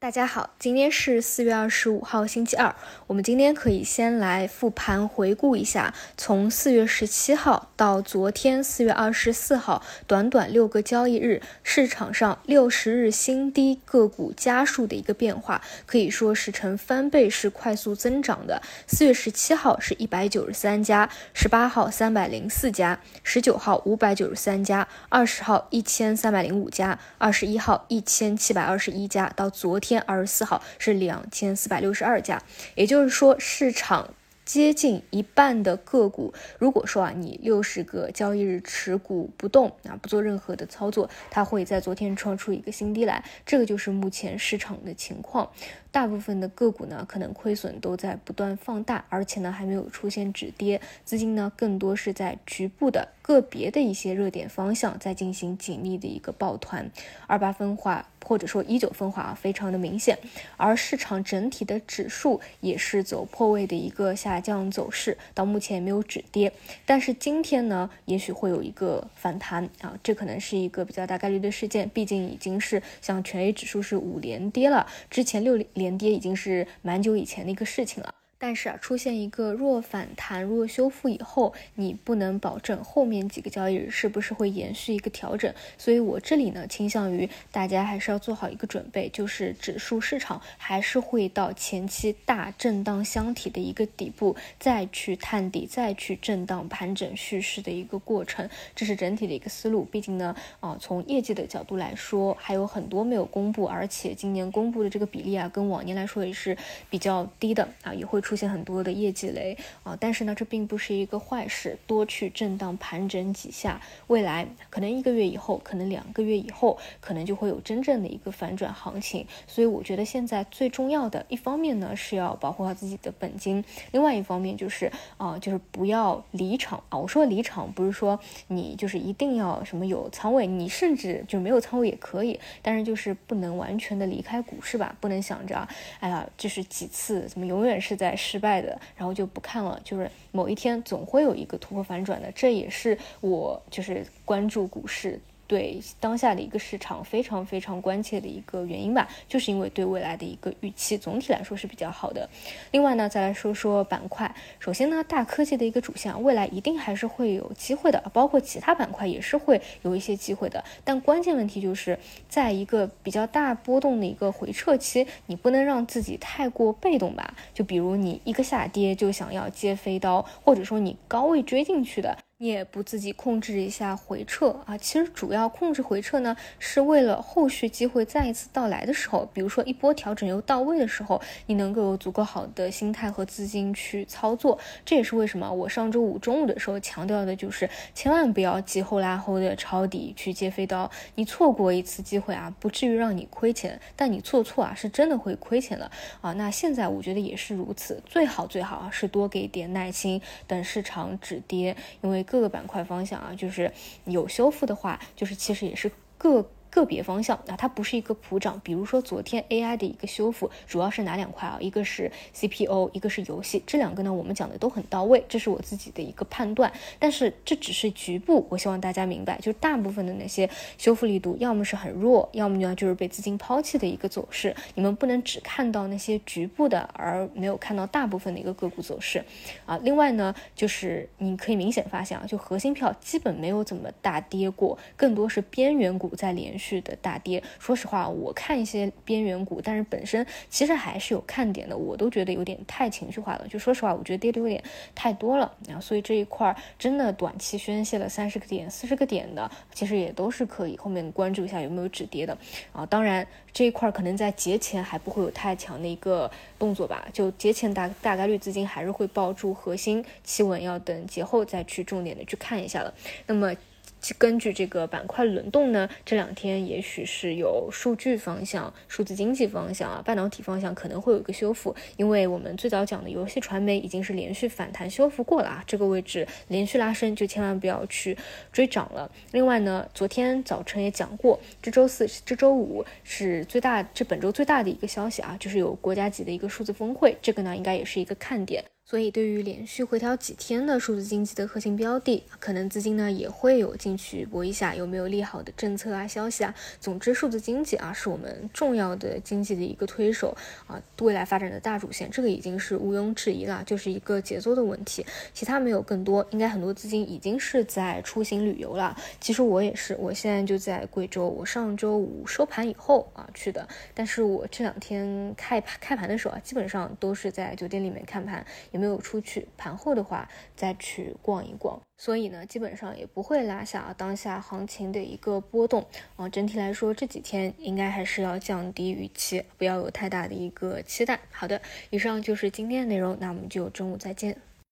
大家好，今天是四月二十五号，星期二。我们今天可以先来复盘回顾一下，从四月十七号到昨天四月二十四号，短短六个交易日，市场上六十日新低个股家数的一个变化，可以说是呈翻倍式快速增长的。四月十七号是一百九十三家，十八号三百零四家，十九号五百九十三家，二十号一千三百零五家，二十一号一千七百二十一家，到昨天。天二十四号是两千四百六十二家，也就是说市场。接近一半的个股，如果说啊，你六十个交易日持股不动啊，不做任何的操作，它会在昨天创出一个新低来，这个就是目前市场的情况。大部分的个股呢，可能亏损都在不断放大，而且呢还没有出现止跌，资金呢更多是在局部的个别的一些热点方向在进行紧密的一个抱团，二八分化或者说一九分化啊，非常的明显。而市场整体的指数也是走破位的一个下降走势，到目前也没有止跌。但是今天呢，也许会有一个反弹啊，这可能是一个比较大概率的事件，毕竟已经是像全 A 指数是五连跌了，之前六连跌已经是蛮久以前的一个事情了。但是啊，出现一个弱反弹、弱修复以后，你不能保证后面几个交易日是不是会延续一个调整。所以我这里呢，倾向于大家还是要做好一个准备，就是指数市场还是会到前期大震荡箱体的一个底部，再去探底，再去震荡盘整蓄势的一个过程。这是整体的一个思路。毕竟呢，啊，从业绩的角度来说，还有很多没有公布，而且今年公布的这个比例啊，跟往年来说也是比较低的啊，也会出出。现很多的业绩雷啊，但是呢，这并不是一个坏事，多去震荡盘整几下，未来可能一个月以后，可能两个月以后，可能就会有真正的一个反转行情。所以我觉得现在最重要的一方面呢，是要保护好自己的本金，另外一方面就是啊，就是不要离场啊。我说离场不是说你就是一定要什么有仓位，你甚至就没有仓位也可以，但是就是不能完全的离开股市吧，不能想着哎呀，就是几次怎么永远是在。失败的，然后就不看了。就是某一天总会有一个突破反转的，这也是我就是关注股市。对当下的一个市场非常非常关切的一个原因吧，就是因为对未来的一个预期总体来说是比较好的。另外呢，再来说说板块。首先呢，大科技的一个主线，未来一定还是会有机会的，包括其他板块也是会有一些机会的。但关键问题就是在一个比较大波动的一个回撤期，你不能让自己太过被动吧？就比如你一个下跌就想要接飞刀，或者说你高位追进去的。你也不自己控制一下回撤啊？其实主要控制回撤呢，是为了后续机会再一次到来的时候，比如说一波调整又到位的时候，你能够有足够好的心态和资金去操作。这也是为什么我上周五中午的时候强调的就是，千万不要急后拉后的抄底去接飞刀。你错过一次机会啊，不至于让你亏钱，但你做错啊，是真的会亏钱的啊。那现在我觉得也是如此，最好最好啊是多给点耐心，等市场止跌，因为。各个板块方向啊，就是有修复的话，就是其实也是各。个别方向啊，它不是一个普涨。比如说昨天 AI 的一个修复，主要是哪两块啊？一个是 CPO，一个是游戏。这两个呢，我们讲的都很到位，这是我自己的一个判断。但是这只是局部，我希望大家明白，就大部分的那些修复力度，要么是很弱，要么呢就是被资金抛弃的一个走势。你们不能只看到那些局部的，而没有看到大部分的一个个股走势啊。另外呢，就是你可以明显发现啊，就核心票基本没有怎么大跌过，更多是边缘股在连。续的大跌，说实话，我看一些边缘股，但是本身其实还是有看点的，我都觉得有点太情绪化了。就说实话，我觉得跌的有点太多了然后，所以这一块真的短期宣泄了三十个点、四十个点的，其实也都是可以后面关注一下有没有止跌的啊。当然这一块可能在节前还不会有太强的一个动作吧，就节前大大概率资金还是会抱住核心企稳，要等节后再去重点的去看一下了。那么。根据这个板块轮动呢，这两天也许是有数据方向、数字经济方向啊，半导体方向可能会有一个修复，因为我们最早讲的游戏传媒已经是连续反弹修复过了啊，这个位置连续拉升就千万不要去追涨了。另外呢，昨天早晨也讲过，这周四、这周五是最大，这本周最大的一个消息啊，就是有国家级的一个数字峰会，这个呢应该也是一个看点。所以，对于连续回调几天的数字经济的核心标的，可能资金呢也会有进去搏一下，有没有利好的政策啊、消息啊。总之，数字经济啊是我们重要的经济的一个推手啊，未来发展的大主线，这个已经是毋庸置疑了，就是一个节奏的问题。其他没有更多，应该很多资金已经是在出行旅游了。其实我也是，我现在就在贵州，我上周五收盘以后啊去的，但是我这两天开盘开盘的时候啊，基本上都是在酒店里面看盘。没有出去，盘后的话再去逛一逛，所以呢，基本上也不会拉下当下行情的一个波动啊。整体来说，这几天应该还是要降低预期，不要有太大的一个期待。好的，以上就是今天的内容，那我们就中午再见。